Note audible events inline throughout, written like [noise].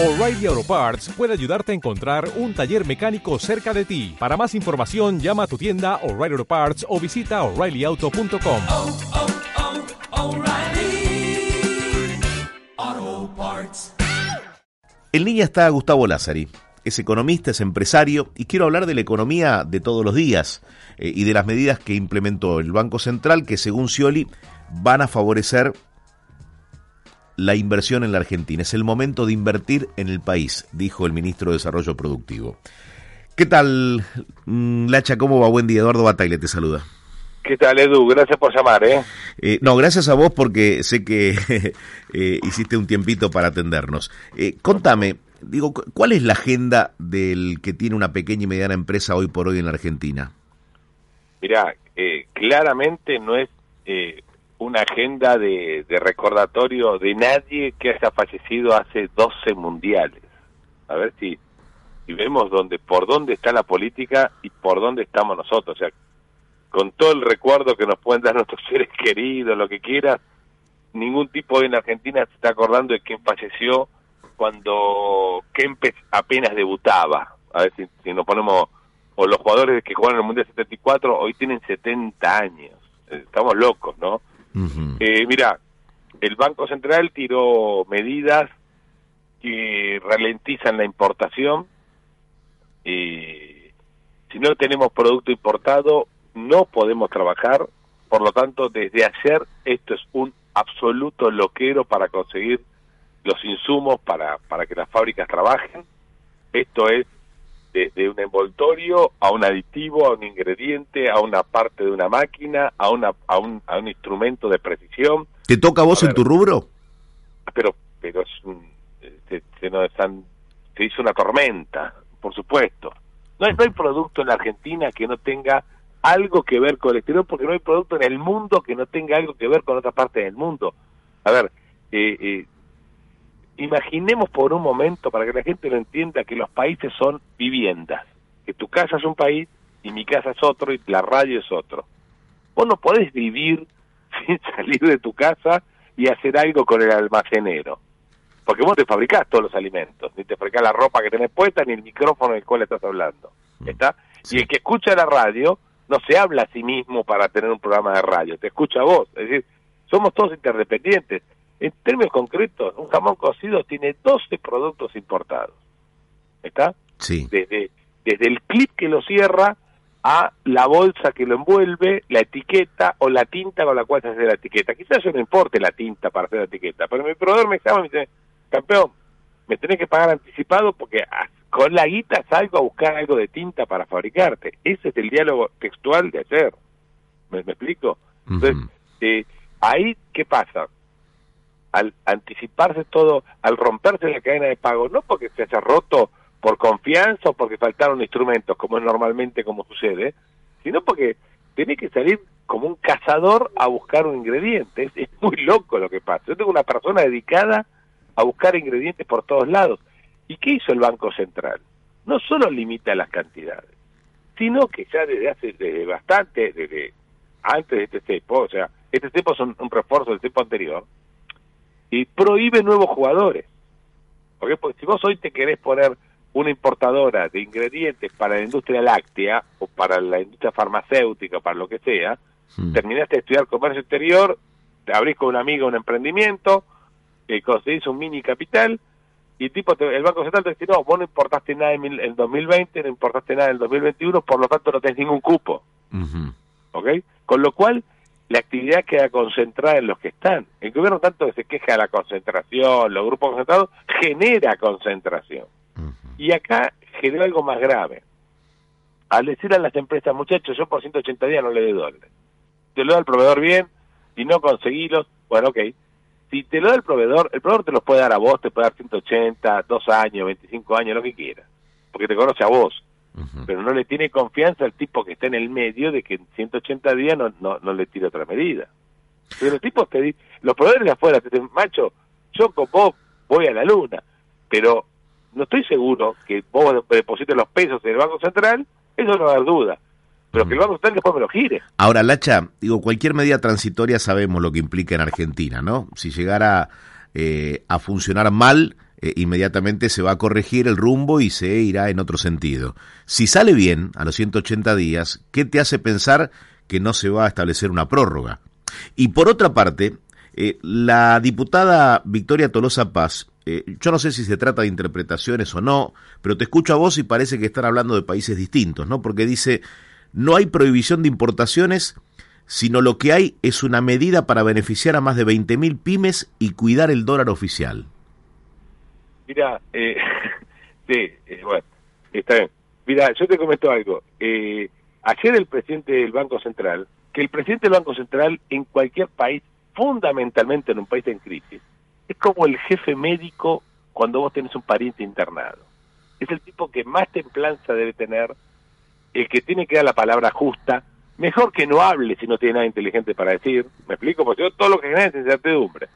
O'Reilly Auto Parts puede ayudarte a encontrar un taller mecánico cerca de ti. Para más información, llama a tu tienda O'Reilly Auto Parts o visita oreillyauto.com. oh, oh, Parts. En línea está Gustavo Lázari. Es economista, es empresario y quiero hablar de la economía de todos los días eh, y de las medidas que implementó el Banco Central que según Scioli van a favorecer la inversión en la Argentina. Es el momento de invertir en el país, dijo el ministro de Desarrollo Productivo. ¿Qué tal, mm, Lacha? ¿Cómo va? Buen día. Eduardo Bataille te saluda. ¿Qué tal, Edu? Gracias por llamar, ¿eh? Eh, no, gracias a vos porque sé que [laughs] eh, hiciste un tiempito para atendernos. Eh, contame, digo, cu- ¿cuál es la agenda del que tiene una pequeña y mediana empresa hoy por hoy en la Argentina? Mirá, claramente no es una agenda de, de recordatorio de nadie que haya fallecido hace 12 mundiales. A ver si, vemos dónde, por dónde está la política y por dónde estamos nosotros. O sea, con todo el recuerdo que nos pueden dar [laughs] nuestros seres queridos, lo que quieras, ningún tipo en Argentina se está acordando de quién falleció cuando Kempes apenas debutaba. A ver si, si nos ponemos, o los jugadores que jugaron en el Mundial 74 hoy tienen 70 años. Eh, Estamos locos, ¿no? Eh, mira, el Banco Central tiró medidas que ralentizan la importación. Eh, si no tenemos producto importado, no podemos trabajar. Por lo tanto, desde ayer esto es un absoluto loquero para conseguir los insumos para, para que las fábricas trabajen. Esto es desde un envoltorio a un aditivo, a un ingrediente, a una parte de una máquina, a, una, a, un, a un instrumento de precisión ¿Te toca a vos A en tu rubro? pero pero es un- se, se nos han- se hizo una tormenta, por supuesto. No hay, no hay producto en la Argentina que no tenga algo que ver con el exterior, porque no hay producto en el mundo que no tenga algo que ver con otra parte del mundo. A ver, eh, eh, imaginemos por un momento, para que la gente lo entienda, que los países son viviendas, que tu casa es un país y mi casa es otro y la radio es otro. Vos no podés vivir [laughs] sin salir de tu casa y hacer algo con el almacenero. Porque vos te fabricás todos los alimentos, ni te fabricás la ropa que tenés puesta, ni el micrófono en el cual estás hablando. ¿Está? Y el que escucha la radio no se habla a sí mismo para tener un programa de radio, te escucha a vos. Es decir, somos todos interdependientes. En términos concretos, un jamón cocido tiene 12 productos importados. ¿Está? Sí. desde, desde el clip que lo cierra a la bolsa que lo envuelve, la etiqueta o la tinta con la cual se hace la etiqueta. Quizás yo no importe la tinta para hacer la etiqueta, pero mi proveedor me llama y me dice, campeón, me tenés que pagar anticipado porque con la guita salgo a buscar algo de tinta para fabricarte. Ese es el diálogo textual de ayer. ¿Me, me explico? Entonces, Ujú. eh, ahí, ¿qué pasa? Al anticiparse todo, al romperse la cadena de pago, no porque se haya roto por confianza o porque faltaron instrumentos, como es normalmente como sucede, sino porque tenés que salir como un cazador a buscar un ingrediente. Es, muy loco lo que pasa. Yo tengo una persona dedicada a buscar ingredientes por todos lados. ¿Y qué hizo el Banco Central? No solo limita las cantidades, sino que ya desde hace desde bastante, desde antes de este cepo, o sea, este cepo es un, un refuerzo del cepo anterior, y prohíbe nuevos jugadores. ¿Ok? Porque si vos hoy te querés poner una importadora de ingredientes para la industria láctea o para la industria farmacéutica, para lo que sea, Mm. terminaste de estudiar comercio exterior, te abrís con un amigo un emprendimiento, eh, conseguís un mini capital, y el tipo te- el Banco Central te dice, no, vos no importaste nada en mil- en 2020, no importaste nada en el 2021, por lo tanto no tenés ningún cupo. ¿ok? Con lo cual, la actividad queda concentrada en los que están. El gobierno tanto que se queja de la concentración, los grupos concentrados, genera concentración. Y acá generó algo más grave. Al decir a las empresas, muchachos, yo por 180 días no le doy dólares. Te lo da el proveedor bien y no conseguilos, bueno, ok. Si te lo da el proveedor, el proveedor te los puede dar a vos, te puede dar 180, 2 años, 25 años, lo que quieras. Porque te conoce a vos Pero no le tiene confianza al tipo que está en el medio de que en 180 días no, no, no le tire otra medida. Pero los tipos te los proveedores de afuera te dicen, macho, yo con vos voy a la luna, pero no estoy seguro que vos deposites los pesos en el Banco Central, eso no va a haber duda. Pero que el Banco Central después me lo gire. Ahora, Lacha, digo, cualquier medida transitoria sabemos lo que implica en Argentina, ¿no? Si llegara eh, a funcionar mal, eh, inmediatamente se va a corregir el rumbo y se irá en otro sentido. Si sale bien a los 180 días, ¿qué te hace pensar que no se va a establecer una prórroga? Y por otra parte, eh, la diputada Victoria Tolosa Paz, eh, yo no sé si se trata de interpretaciones o no, pero te escucho a vos y parece que están hablando de países distintos, ¿no? Porque dice, no hay prohibición de importaciones, sino lo que hay es una medida para beneficiar a más de 20.000 pymes y cuidar el dólar oficial. Mira, eh, [laughs] sí, eh, bueno, está bien. Mira, yo te comento algo. Eh, ayer el presidente del Banco Central, que el presidente del Banco Central en cualquier país, fundamentalmente en un país en crisis, es como el jefe médico cuando vos tenés un pariente internado. Es el tipo que más templanza debe tener, el que tiene que dar la palabra justa, mejor que no hable si no tiene nada inteligente para decir. ¿Me explico? Porque yo todo lo que genera es incertidumbre.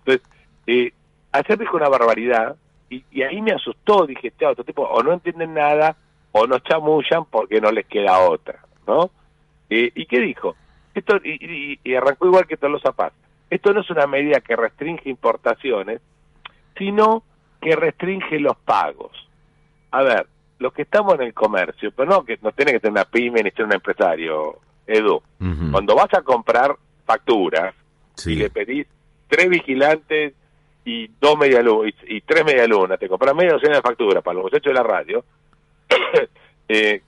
Entonces, eh, ayer dijo una barbaridad y, y ahí me asustó. Dije, este tipo o no entienden nada o nos chamullan porque no les queda otra, ¿no? Eh, ¿Y qué dijo? Esto y, y- y arrancó igual que Tolosa Paz. Esto no es una medida que restringe importaciones, sino que restringe los pagos. A ver, los que estamos en el comercio, pero no que no tiene que tener una pyme ni ser un empresario, Edu. Cuando vas a comprar facturas y le pedís tres vigilantes y dos medialunas y, y tres medialunas, te compras media docena de facturas para los muchachos de la radio, [coughs] eh,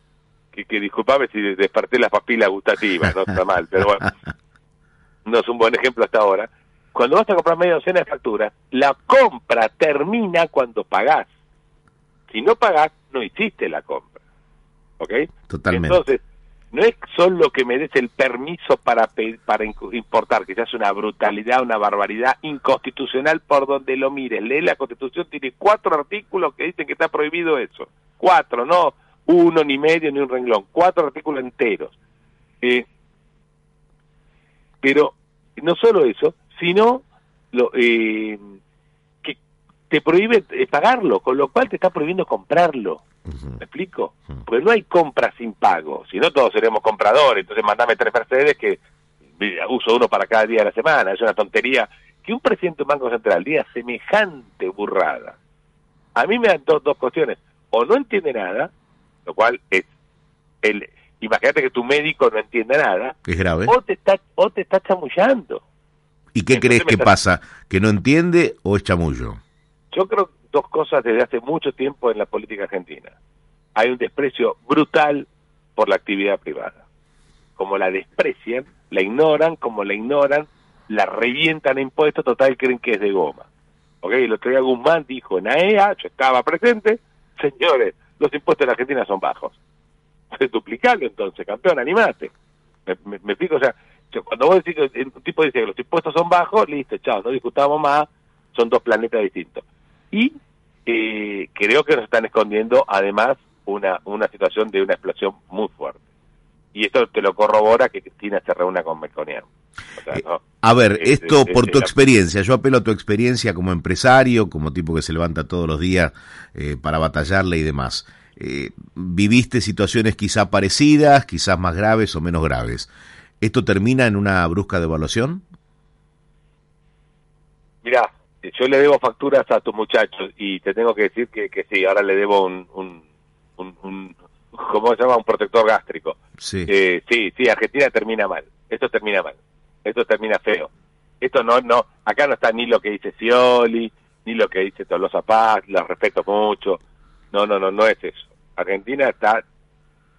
que, que disculpame si desperté las papilas gustativas, no está mal, pero bueno, [laughs] no es un buen ejemplo hasta ahora. Cuando vas a comprar media docena de facturas, la compra termina cuando pagás. Si no pagás, no hiciste la compra. ¿Ok? Totalmente. Entonces, no es solo que me des el permiso para para importar, que ya es una brutalidad, una barbaridad inconstitucional por donde lo mires. Lee la Constitución, tiene cuatro artículos que dicen que está prohibido eso. Cuatro, no uno, ni medio, ni un renglón. Cuatro artículos enteros. Eh, pero no solo eso, sino lo, eh, te prohíbe eh, pagarlo, con lo cual te está prohibiendo comprarlo. ¿Me explico? Porque no hay compra sin pago. Si no, todos seremos compradores. Entonces, mandame tres Mercedes que mira, uso uno para cada día de la semana. Es una tontería. Que un presidente de un Banco Central diga semejante burrada. A mí me dan dos, dos cuestiones. O no entiende nada, lo cual es. el Imagínate que tu médico no entiende nada. Es grave. O te está, o te está chamullando. ¿Y qué entonces crees que está- pasa? ¿Que no entiende o es chamullo? Yo creo dos cosas desde hace mucho tiempo en la política argentina. Hay un desprecio brutal por la actividad privada. Como la desprecian, la ignoran, como la ignoran, la revientan a impuestos, total creen que es de goma. ¿Ok? El otro día Guzmán dijo en AEA, yo estaba presente, [laughs] señores, los impuestos en Argentina son bajos. Duplicalo entonces, campeón, animate. Me, me, explico, o sea, cuando vos decís que un tipo dice que los impuestos son bajos, listo, chao, no discutamos más, son dos planetas distintos. Y eh, creo que nos están escondiendo además una, una situación de una explosión muy fuerte. Y esto te lo corrobora que Cristina se reúna con Melconian. O sea, Eh, A ver, Es- esto es- por es tu experiencia, yo apelo a tu experiencia como empresario, como tipo que se levanta todos los días eh, para batallarle y demás. Eh, viviste situaciones quizá parecidas, quizás más graves o menos graves. ¿Esto termina en una brusca devaluación? Mirá, yo le debo facturas a tus muchachos y te tengo que decir que, que sí, ahora le debo un, un, un, un- ¿cómo se llama? Un protector gástrico. Sí. Eh, sí, sí, Argentina termina mal. Esto termina mal. Esto termina feo. Esto no, no, acá no está ni lo que dice Scioli, ni lo que dice Tolosa Paz, los respeto mucho. No, no, no, no es eso. Argentina está,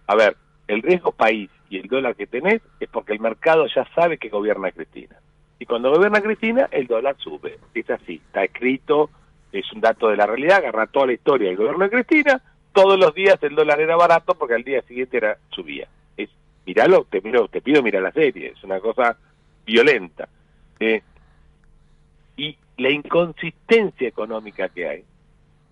a ver, el riesgo país y el dólar que tenés es porque el mercado ya sabe que gobierna Cristina. Y cuando gobierna Cristina, el dólar sube. Es así, está escrito, es un dato de la realidad, agarra toda la historia del gobierno de Cristina, todos los días el dólar era barato porque al día siguiente era subía. Es, míralo, te, miro, te pido mira la serie, es una cosa violenta. Eh, y la inconsistencia económica que hay,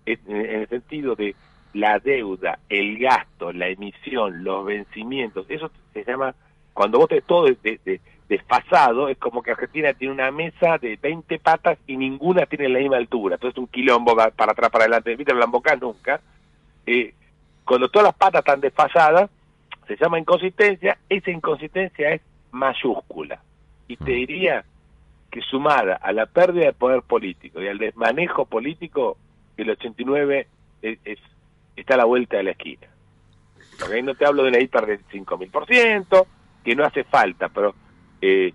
en en el sentido de la deuda, el gasto, la emisión, los vencimientos, eso se llama, cuando vos tenés todo de- de- desfasado, es como que Argentina tiene una mesa de 20 patas y ninguna tiene la misma altura, entonces un quilombo va para atrás, para adelante, viste, no la embocás nunca. Eh, cuando todas las patas están desfasadas, se llama inconsistencia, esa inconsistencia es mayúscula. Y te diría que sumada a la pérdida de poder político y al desmanejo político, el 89 es, es- está a la vuelta de la esquina. ¿Ok? No te hablo de una hiper del 5.000%, que no hace falta, pero eh,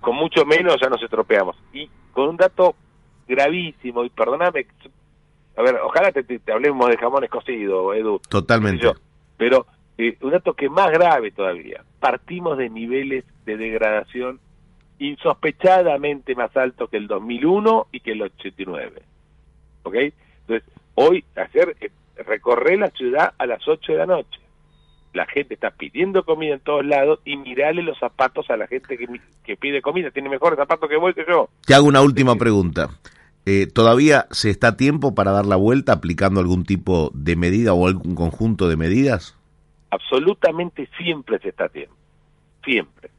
con- mucho menos ya nos estropeamos. Y con un dato gravísimo, y perdóname, a ver, ojalá te, te- hablemos de jamones cocidos, Edu, Totalmente. yo, pero eh, un dato que es más grave todavía, partimos de niveles de degradación insospechadamente más altos que el 2001 y que el 89. ¿Ok? Entonces, hoy hacer eh, recorrer la ciudad a las 8 de la noche. La gente está pidiendo comida en todos lados y mirarle los zapatos a la gente que, que pide comida. Tiene mejores zapatos que vos que yo. Te hago una última pregunta. Eh, ¿Todavía se está a tiempo para dar la vuelta aplicando algún tipo de medida o algún conjunto de medidas? Absolutamente siempre se está a tiempo. Siempre.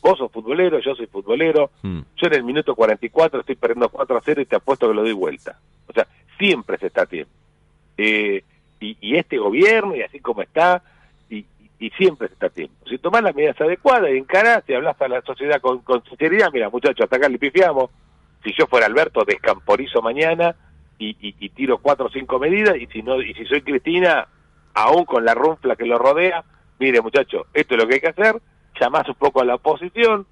Vos sos futbolero, yo soy futbolero. Mm. Yo en el minuto 44 estoy perdiendo 4 a 0 y te apuesto que lo doy vuelta. O sea, siempre se está a tiempo. Eh, y, y este gobierno, y así como está, y, siempre se está a tiempo. Si tomás las medidas adecuadas y encarás y hablas a la sociedad con, sinceridad, mira muchachos, hasta acá le pifiamos. Si yo fuera Alberto, descamporizo mañana y tiro cuatro o cinco medidas, y si no y si soy Cristina, aún con la runfla que lo rodea, mire muchachos, esto es lo que hay que hacer, llamás un poco a la oposición,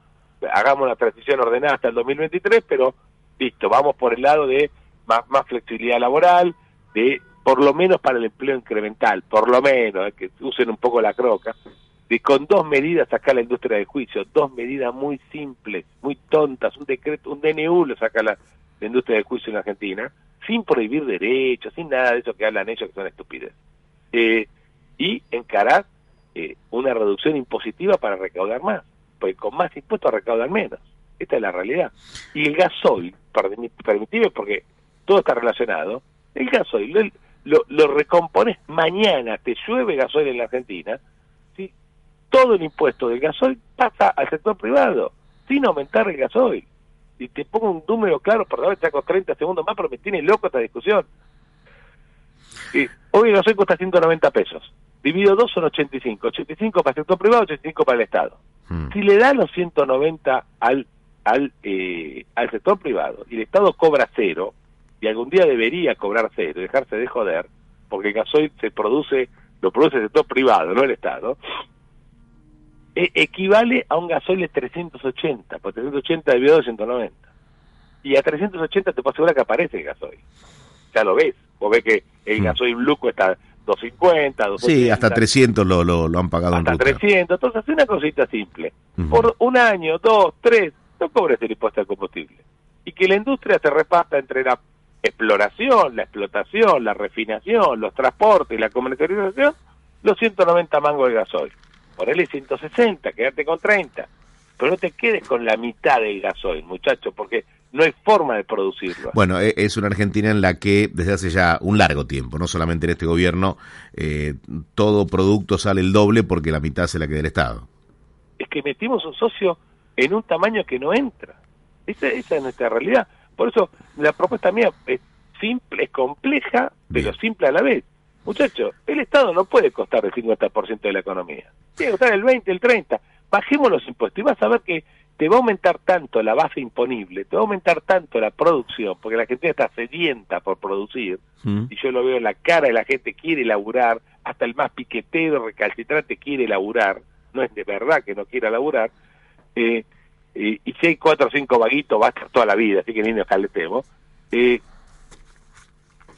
hagamos una transición ordenada hasta el 2023, pero listo, vamos por el lado de más, más flexibilidad laboral, de por lo menos para el empleo incremental, por lo menos, eh, que usen un poco la croca, de con dos medidas sacar la industria del juicio, dos medidas muy simples, muy tontas, un decreto, un DNU lo saca la, industria del juicio en Argentina, sin prohibir derechos, sin nada de eso que hablan ellos que son estupidez. Eh, y encarar eh, una reducción impositiva para recaudar más, porque con más impuestos recaudan menos. Esta es la realidad. Y el gasoil, permi- permitime porque todo está relacionado, el gasoil lo, lo, lo recompones mañana, te llueve gasoil en la Argentina, ¿sí? todo el impuesto del gasoil pasa al sector privado, sin aumentar el gasoil. Y te pongo un número claro, por favor, saco 30 segundos más, pero me tiene loco esta discusión. Sí, hoy el gasoil cuesta 190 pesos. Dividido dos son 85. 85 para el sector privado, 85 para el Estado. Mm. Si le da los 190 al al eh, al sector privado y el Estado cobra cero, y algún día debería cobrar cero, dejarse de joder, porque el gasoil se produce, lo produce el sector privado, no el Estado, e- equivale a un gasoil de 380, porque 380 dividido de 190. Y a 380 te puedo asegurar que aparece el gasoil. Ya lo ves. Vos ves que el Mm. gasoil blue cuesta 250, 280. Sí, hasta 300 lo, lo, lo han pagado en hasta ruta. 300. Entonces, hace una cosita simple. Por un año, dos, tres, no cobres el impuesto al combustible. Y que la industria se reparta entre la exploración, la explotación, la refinación, los transportes y la comercialización, los 190 mangos de gasoil. Ponele 160, quédate con 30. Pero no te quedes con la mitad del gasoil, muchacho, porque no hay forma de producirlo. Bueno, e- es una Argentina en la que desde hace ya un largo tiempo, no solamente en este gobierno, eh, todo producto sale el doble porque la mitad se la queda el Estado. es que metimos un socio en un tamaño que no entra. Esa, esa es nuestra realidad. Por eso la propuesta mía es simple, es compleja, pero Bien. simple a la vez. Muchachos, el Estado no puede costar el 50% de la economía. Tiene que costar el 20, el 30. Bajemos los impuestos y vas a ver que te va a aumentar tanto la base imponible, te va a aumentar tanto la producción, porque la gente está sedienta por producir, Mm. y yo lo veo en la cara de la gente, quiere laburar, hasta el más piquetero, recalcitrante quiere laburar, no es de verdad que no quiera laburar, eh, eh, y si hay cuatro o cinco vaguitos va a estar toda la vida, así que ni nos caletemos, eh,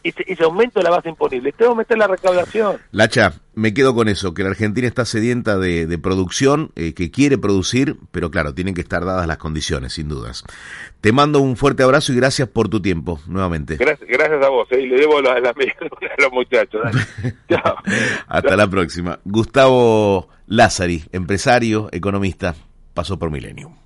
ese, ese aumento de la base imponible, te va a aumentar la recaudación. Lacha, me quedo con eso, que la Argentina está sedienta de, de producción, eh, que quiere producir, pero claro, tienen que estar dadas las condiciones, sin dudas. Te mando un fuerte abrazo y gracias por tu tiempo, nuevamente. Gracias, gracias a vos, eh, y le debo la, la [laughs] a los muchachos. [laughs] Chao. Hasta la próxima. Gustavo Lázari, empresario, economista, pasó por Millennium.